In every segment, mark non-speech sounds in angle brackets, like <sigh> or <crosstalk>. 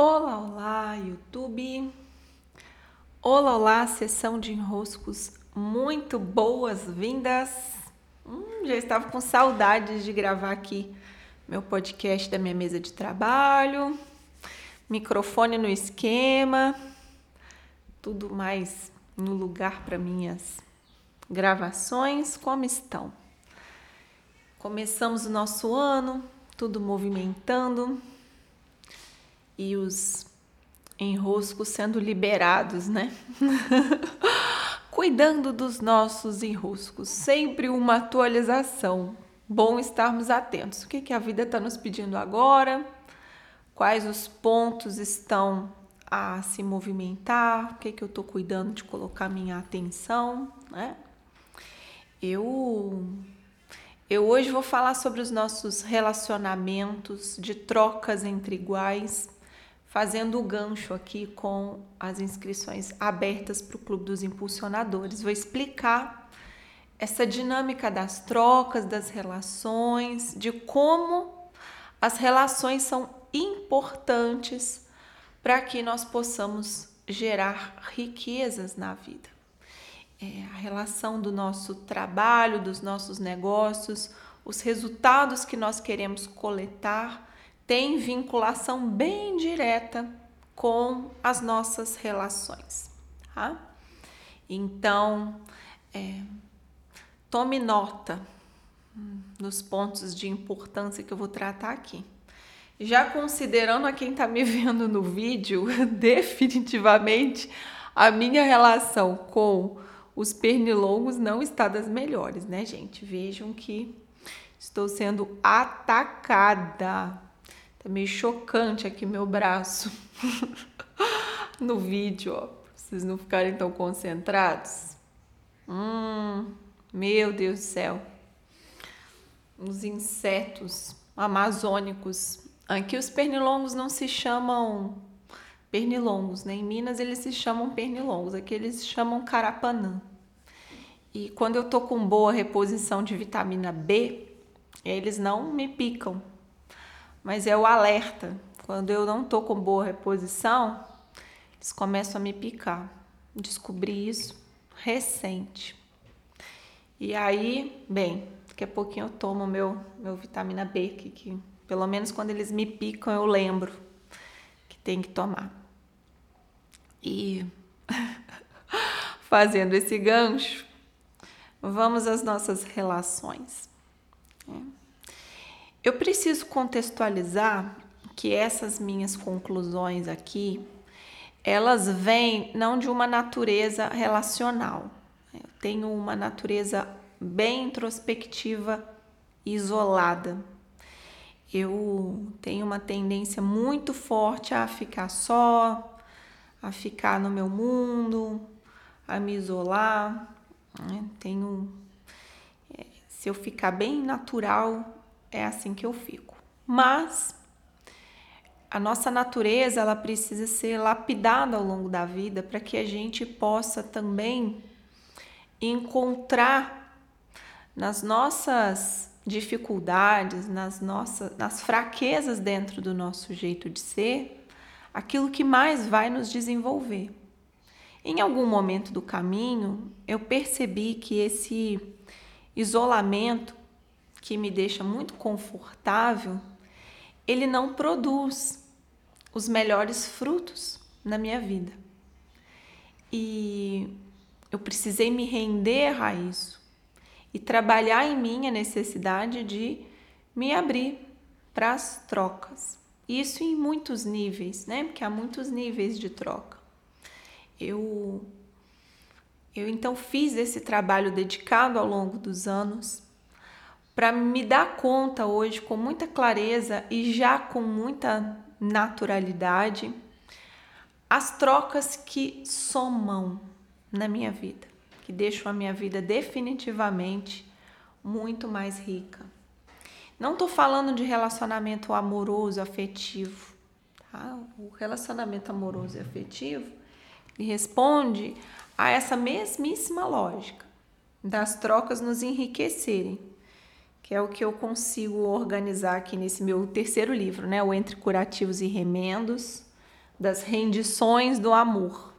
Olá, olá, YouTube! Olá, olá, sessão de enroscos, muito boas-vindas! Hum, já estava com saudades de gravar aqui meu podcast da minha mesa de trabalho, microfone no esquema, tudo mais no lugar para minhas gravações. Como estão? Começamos o nosso ano, tudo movimentando e os enroscos sendo liberados, né? <laughs> Cuidando dos nossos enroscos, sempre uma atualização. Bom estarmos atentos. O que, que a vida está nos pedindo agora? Quais os pontos estão a se movimentar? O que, que eu estou cuidando de colocar minha atenção, né? Eu eu hoje vou falar sobre os nossos relacionamentos de trocas entre iguais fazendo o gancho aqui com as inscrições abertas para o Clube dos Impulsionadores. Vou explicar essa dinâmica das trocas, das relações, de como as relações são importantes para que nós possamos gerar riquezas na vida. É, a relação do nosso trabalho, dos nossos negócios, os resultados que nós queremos coletar tem vinculação bem direta com as nossas relações, tá? Então, é, tome nota nos pontos de importância que eu vou tratar aqui. Já considerando a quem está me vendo no vídeo, <laughs> definitivamente a minha relação com os pernilongos não está das melhores, né, gente? Vejam que estou sendo atacada meio chocante aqui meu braço <laughs> no vídeo, ó. Pra vocês não ficarem tão concentrados. Hum, meu Deus do céu. Os insetos amazônicos. Aqui os pernilongos não se chamam pernilongos, né? Em Minas eles se chamam pernilongos, aqui eles se chamam carapanã. E quando eu tô com boa reposição de vitamina B, eles não me picam, mas é o alerta. Quando eu não tô com boa reposição, eles começam a me picar. Descobri isso recente. E aí, bem, daqui a pouquinho eu tomo meu, meu vitamina B, que, que pelo menos quando eles me picam eu lembro que tem que tomar. E <laughs> fazendo esse gancho, vamos às nossas relações. É. Eu preciso contextualizar que essas minhas conclusões aqui, elas vêm não de uma natureza relacional. Eu tenho uma natureza bem introspectiva, isolada. Eu tenho uma tendência muito forte a ficar só, a ficar no meu mundo, a me isolar. Né? Tenho, é, se eu ficar bem natural, é assim que eu fico. Mas a nossa natureza ela precisa ser lapidada ao longo da vida para que a gente possa também encontrar nas nossas dificuldades, nas nossas nas fraquezas dentro do nosso jeito de ser, aquilo que mais vai nos desenvolver. Em algum momento do caminho, eu percebi que esse isolamento que me deixa muito confortável, ele não produz os melhores frutos na minha vida. E eu precisei me render a isso e trabalhar em mim a necessidade de me abrir para as trocas. Isso em muitos níveis, né? Porque há muitos níveis de troca. Eu eu então fiz esse trabalho dedicado ao longo dos anos para me dar conta hoje com muita clareza e já com muita naturalidade as trocas que somam na minha vida, que deixam a minha vida definitivamente muito mais rica. Não estou falando de relacionamento amoroso, afetivo. Tá? O relacionamento amoroso e afetivo responde a essa mesmíssima lógica das trocas nos enriquecerem que é o que eu consigo organizar aqui nesse meu terceiro livro, né? O Entre Curativos e Remendos, das rendições do amor.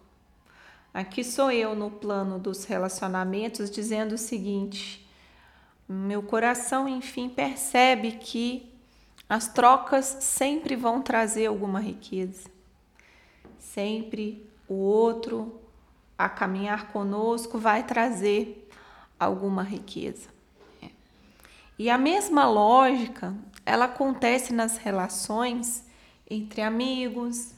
Aqui sou eu no plano dos relacionamentos dizendo o seguinte: meu coração, enfim, percebe que as trocas sempre vão trazer alguma riqueza. Sempre o outro a caminhar conosco vai trazer alguma riqueza. E a mesma lógica, ela acontece nas relações entre amigos,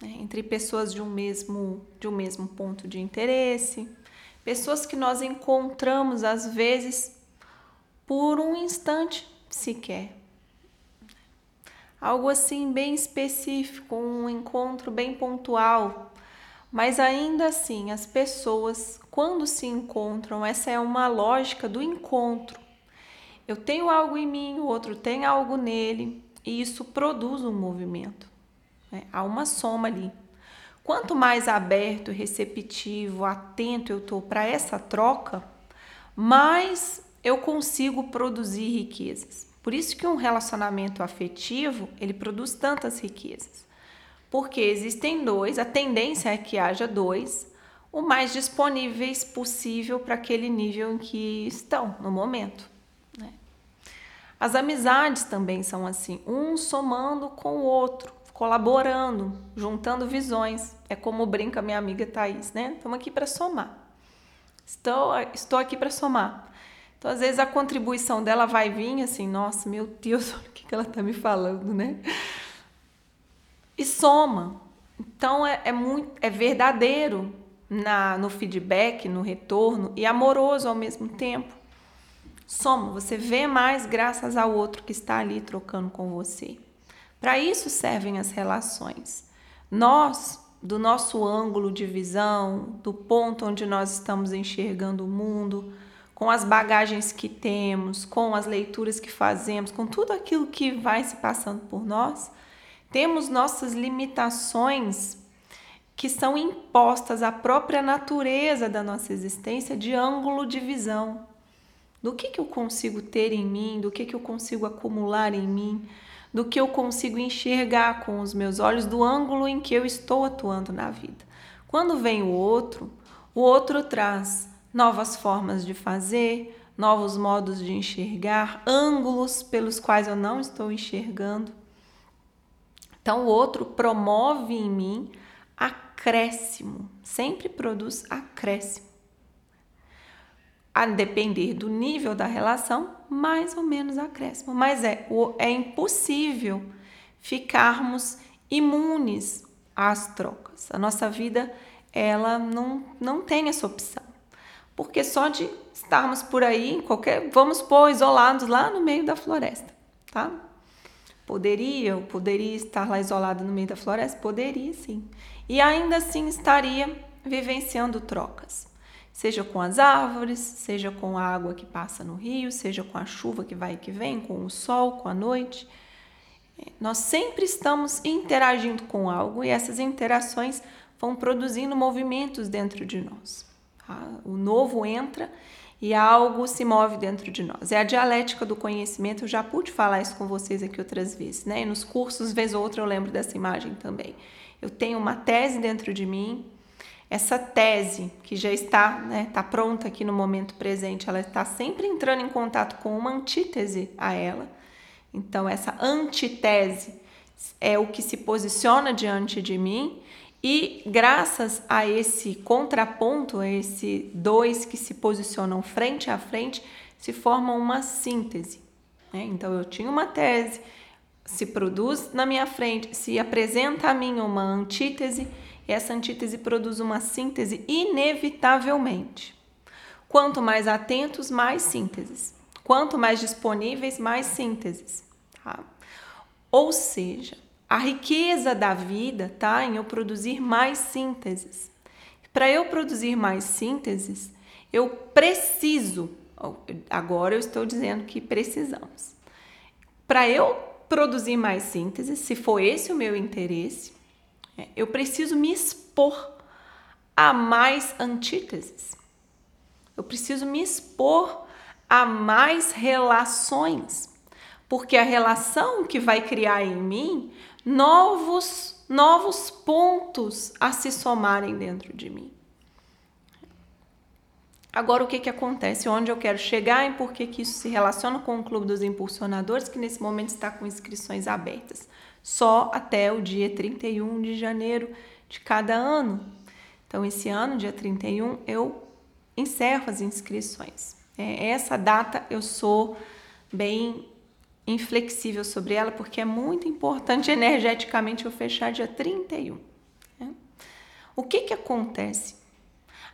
né, entre pessoas de um mesmo de um mesmo ponto de interesse, pessoas que nós encontramos às vezes por um instante sequer. Algo assim bem específico, um encontro bem pontual. Mas ainda assim, as pessoas, quando se encontram, essa é uma lógica do encontro. Eu tenho algo em mim, o outro tem algo nele, e isso produz um movimento. Né? Há uma soma ali. Quanto mais aberto, receptivo, atento eu estou para essa troca, mais eu consigo produzir riquezas. Por isso que um relacionamento afetivo, ele produz tantas riquezas. Porque existem dois, a tendência é que haja dois, o mais disponíveis possível para aquele nível em que estão no momento. As amizades também são assim, um somando com o outro colaborando, juntando visões. É como brinca minha amiga Thaís, né? Estamos aqui para somar. Estou, estou aqui para somar. Então, às vezes, a contribuição dela vai vir assim, nossa, meu Deus, <laughs> o que ela está me falando, né? E soma. Então, é, é, muito, é verdadeiro na, no feedback, no retorno e amoroso ao mesmo tempo. Soma, você vê mais graças ao outro que está ali trocando com você. Para isso servem as relações. Nós, do nosso ângulo de visão, do ponto onde nós estamos enxergando o mundo, com as bagagens que temos, com as leituras que fazemos, com tudo aquilo que vai se passando por nós, temos nossas limitações que são impostas à própria natureza da nossa existência de ângulo de visão. Do que, que eu consigo ter em mim, do que, que eu consigo acumular em mim, do que eu consigo enxergar com os meus olhos, do ângulo em que eu estou atuando na vida. Quando vem o outro, o outro traz novas formas de fazer, novos modos de enxergar, ângulos pelos quais eu não estou enxergando. Então, o outro promove em mim acréscimo, sempre produz acréscimo a depender do nível da relação, mais ou menos acréscimo. Mas é, é impossível ficarmos imunes às trocas. A nossa vida ela não, não tem essa opção. Porque só de estarmos por aí, qualquer, vamos pôr isolados lá no meio da floresta, tá? Poderia, eu poderia estar lá isolado no meio da floresta? Poderia, sim. E ainda assim estaria vivenciando trocas seja com as árvores, seja com a água que passa no rio, seja com a chuva que vai e que vem, com o sol, com a noite. Nós sempre estamos interagindo com algo e essas interações vão produzindo movimentos dentro de nós. Tá? O novo entra e algo se move dentro de nós. É a dialética do conhecimento, eu já pude falar isso com vocês aqui outras vezes, né? E nos cursos, vez ou outra, eu lembro dessa imagem também. Eu tenho uma tese dentro de mim, essa tese que já está, né, tá pronta aqui no momento presente, ela está sempre entrando em contato com uma antítese a ela. Então essa antitese é o que se posiciona diante de mim e graças a esse contraponto, a esse dois que se posicionam frente a frente, se forma uma síntese. Né? Então eu tinha uma tese, se produz na minha frente, se apresenta a mim uma antítese essa antítese produz uma síntese inevitavelmente. Quanto mais atentos, mais sínteses. Quanto mais disponíveis, mais sínteses. Tá? Ou seja, a riqueza da vida está em eu produzir mais sínteses. Para eu produzir mais sínteses, eu preciso, agora eu estou dizendo que precisamos. Para eu produzir mais sínteses, se for esse o meu interesse, eu preciso me expor a mais antíteses. Eu preciso me expor a mais relações, porque a relação que vai criar em mim novos novos pontos a se somarem dentro de mim. Agora, o que, que acontece? Onde eu quero chegar e por que, que isso se relaciona com o Clube dos Impulsionadores, que nesse momento está com inscrições abertas, só até o dia 31 de janeiro de cada ano. Então, esse ano, dia 31, eu encerro as inscrições. É, essa data eu sou bem inflexível sobre ela, porque é muito importante <laughs> energeticamente eu fechar dia 31. Né? O que, que acontece?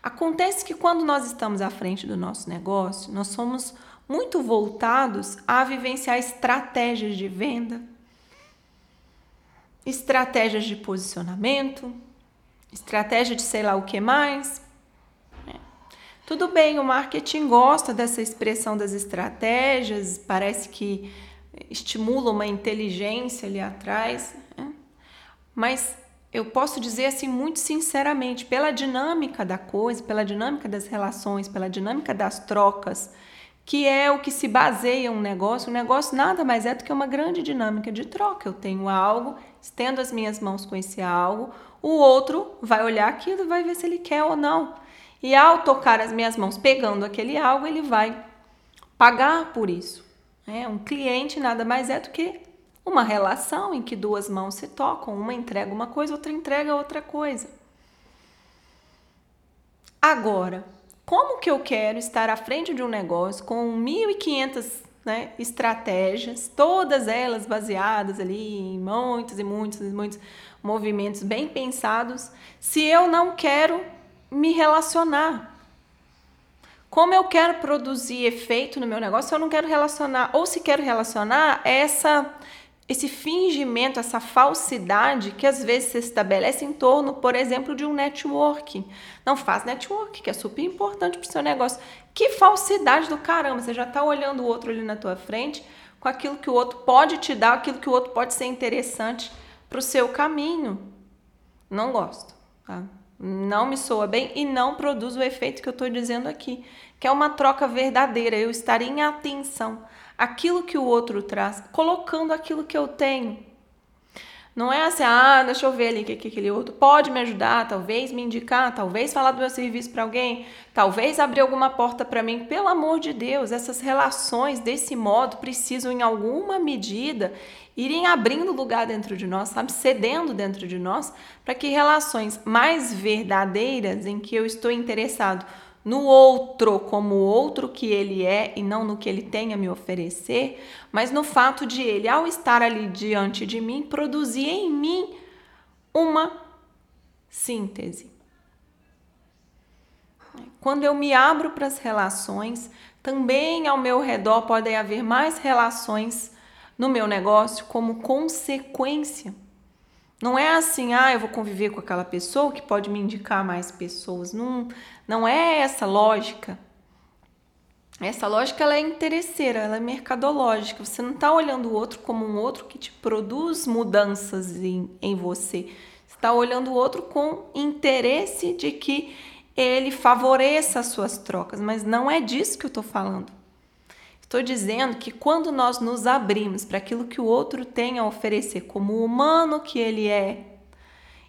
Acontece que quando nós estamos à frente do nosso negócio, nós somos muito voltados a vivenciar estratégias de venda, estratégias de posicionamento, estratégia de sei lá o que mais. É. Tudo bem, o marketing gosta dessa expressão das estratégias, parece que estimula uma inteligência ali atrás, né? mas eu posso dizer assim muito sinceramente, pela dinâmica da coisa, pela dinâmica das relações, pela dinâmica das trocas, que é o que se baseia um negócio. O negócio nada mais é do que uma grande dinâmica de troca. Eu tenho algo, estendo as minhas mãos com esse algo, o outro vai olhar aquilo e vai ver se ele quer ou não. E ao tocar as minhas mãos pegando aquele algo, ele vai pagar por isso. É, um cliente nada mais é do que uma relação em que duas mãos se tocam, uma entrega uma coisa, outra entrega outra coisa. Agora, como que eu quero estar à frente de um negócio com 1.500 né, estratégias, todas elas baseadas ali em muitos e muitos e muitos movimentos bem pensados, se eu não quero me relacionar? Como eu quero produzir efeito no meu negócio, eu não quero relacionar, ou se quero relacionar, essa esse fingimento, essa falsidade que às vezes se estabelece em torno, por exemplo, de um networking. Não faz network, que é super importante para o seu negócio. Que falsidade do caramba! Você já está olhando o outro ali na tua frente com aquilo que o outro pode te dar, aquilo que o outro pode ser interessante para o seu caminho. Não gosto, tá? não me soa bem e não produz o efeito que eu estou dizendo aqui, que é uma troca verdadeira, eu estar em atenção àquilo que o outro traz, colocando aquilo que eu tenho. Não é assim, ah, deixa eu ver ali que, que aquele outro pode me ajudar, talvez me indicar, talvez falar do meu serviço para alguém, talvez abrir alguma porta para mim. Pelo amor de Deus, essas relações desse modo precisam, em alguma medida, irem abrindo lugar dentro de nós, sabe? Cedendo dentro de nós, para que relações mais verdadeiras, em que eu estou interessado no outro como o outro que ele é e não no que ele tem a me oferecer, mas no fato de ele, ao estar ali diante de mim, produzir em mim uma síntese. Quando eu me abro para as relações, também ao meu redor podem haver mais relações no meu negócio como consequência. Não é assim, ah, eu vou conviver com aquela pessoa que pode me indicar mais pessoas. Não, não é essa lógica. Essa lógica ela é interesseira, ela é mercadológica. Você não está olhando o outro como um outro que te produz mudanças em, em você. Você está olhando o outro com interesse de que ele favoreça as suas trocas, mas não é disso que eu estou falando. Estou dizendo que quando nós nos abrimos para aquilo que o outro tem a oferecer, como humano que ele é,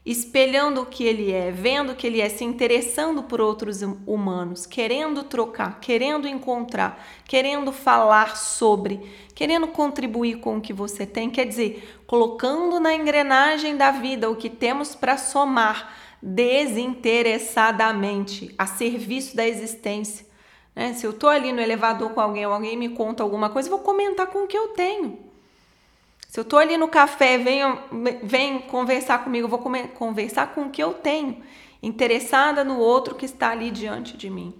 espelhando o que ele é, vendo o que ele é, se interessando por outros hum, humanos, querendo trocar, querendo encontrar, querendo falar sobre, querendo contribuir com o que você tem, quer dizer, colocando na engrenagem da vida o que temos para somar desinteressadamente a serviço da existência né? Se eu estou ali no elevador com alguém, alguém me conta alguma coisa, eu vou comentar com o que eu tenho. Se eu estou ali no café, vem, vem conversar comigo, eu vou conversar com o que eu tenho, interessada no outro que está ali diante de mim.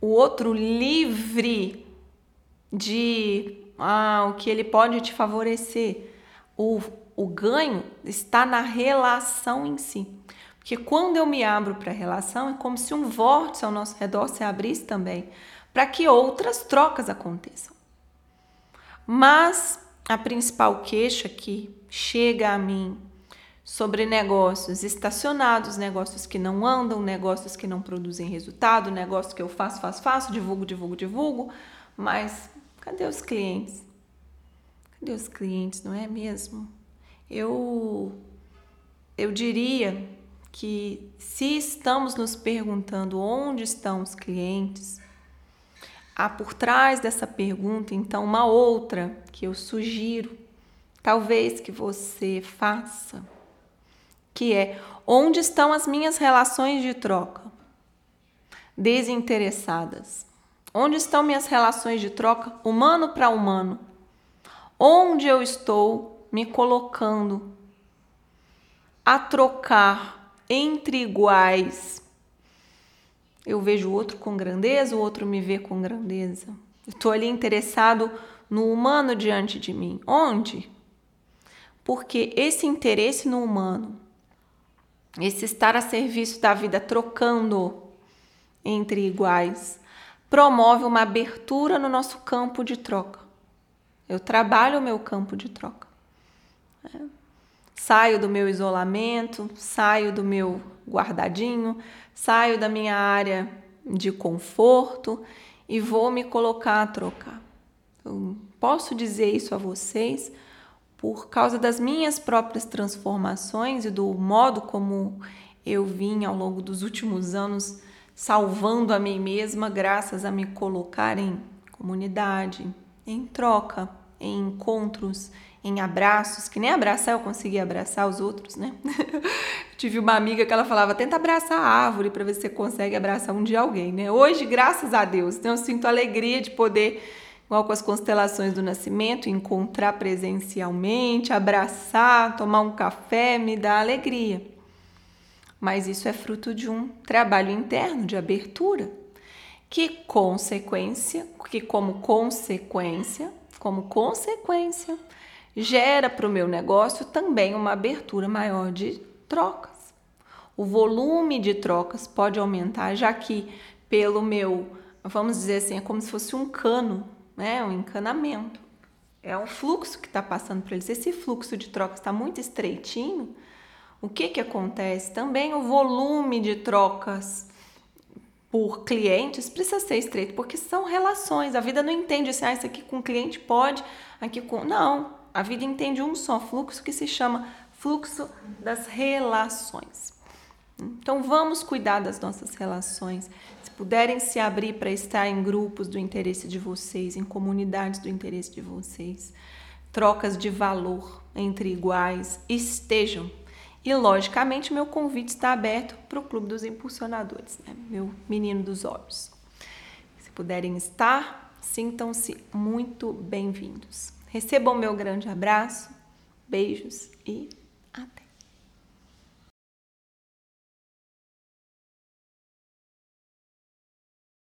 O outro livre de ah, o que ele pode te favorecer. O, o ganho está na relação em si. Porque quando eu me abro para a relação, é como se um vórtice ao nosso redor se abrisse também, para que outras trocas aconteçam. Mas a principal queixa que chega a mim sobre negócios estacionados, negócios que não andam, negócios que não produzem resultado, negócios que eu faço, faço, faço, divulgo, divulgo, divulgo, mas cadê os clientes? Cadê os clientes, não é mesmo? Eu eu diria que se estamos nos perguntando onde estão os clientes, há por trás dessa pergunta então uma outra que eu sugiro, talvez que você faça, que é onde estão as minhas relações de troca desinteressadas? Onde estão minhas relações de troca humano para humano? Onde eu estou me colocando a trocar entre iguais? Eu vejo o outro com grandeza, o outro me vê com grandeza. Estou ali interessado no humano diante de mim. Onde? Porque esse interesse no humano, esse estar a serviço da vida trocando entre iguais, promove uma abertura no nosso campo de troca. Eu trabalho o meu campo de troca. É. Saio do meu isolamento, saio do meu guardadinho, saio da minha área de conforto e vou me colocar a trocar. Eu posso dizer isso a vocês por causa das minhas próprias transformações e do modo como eu vim ao longo dos últimos anos salvando a mim mesma graças a me colocar em comunidade, em troca, em encontros, em abraços, que nem abraçar eu consegui abraçar os outros, né? <laughs> Tive uma amiga que ela falava: tenta abraçar a árvore para ver se você consegue abraçar um dia alguém, né? Hoje, graças a Deus, né, eu sinto alegria de poder igual com as constelações do nascimento, encontrar presencialmente, abraçar, tomar um café, me dá alegria. Mas isso é fruto de um trabalho interno de abertura, que consequência, que como consequência, como consequência, gera para o meu negócio também uma abertura maior de trocas. O volume de trocas pode aumentar, já que pelo meu, vamos dizer assim, é como se fosse um cano né? Um encanamento. É um fluxo que está passando para eles. Esse fluxo de troca está muito estreitinho. O que, que acontece? Também o volume de trocas por clientes precisa ser estreito, porque são relações. A vida não entende assim, ah, isso aqui com cliente pode, aqui com. Não. A vida entende um só fluxo que se chama fluxo das relações. Então vamos cuidar das nossas relações puderem se abrir para estar em grupos do interesse de vocês, em comunidades do interesse de vocês, trocas de valor entre iguais, estejam. E, logicamente, meu convite está aberto para o Clube dos Impulsionadores, né? meu menino dos olhos. Se puderem estar, sintam-se muito bem-vindos. Recebam meu grande abraço, beijos e até!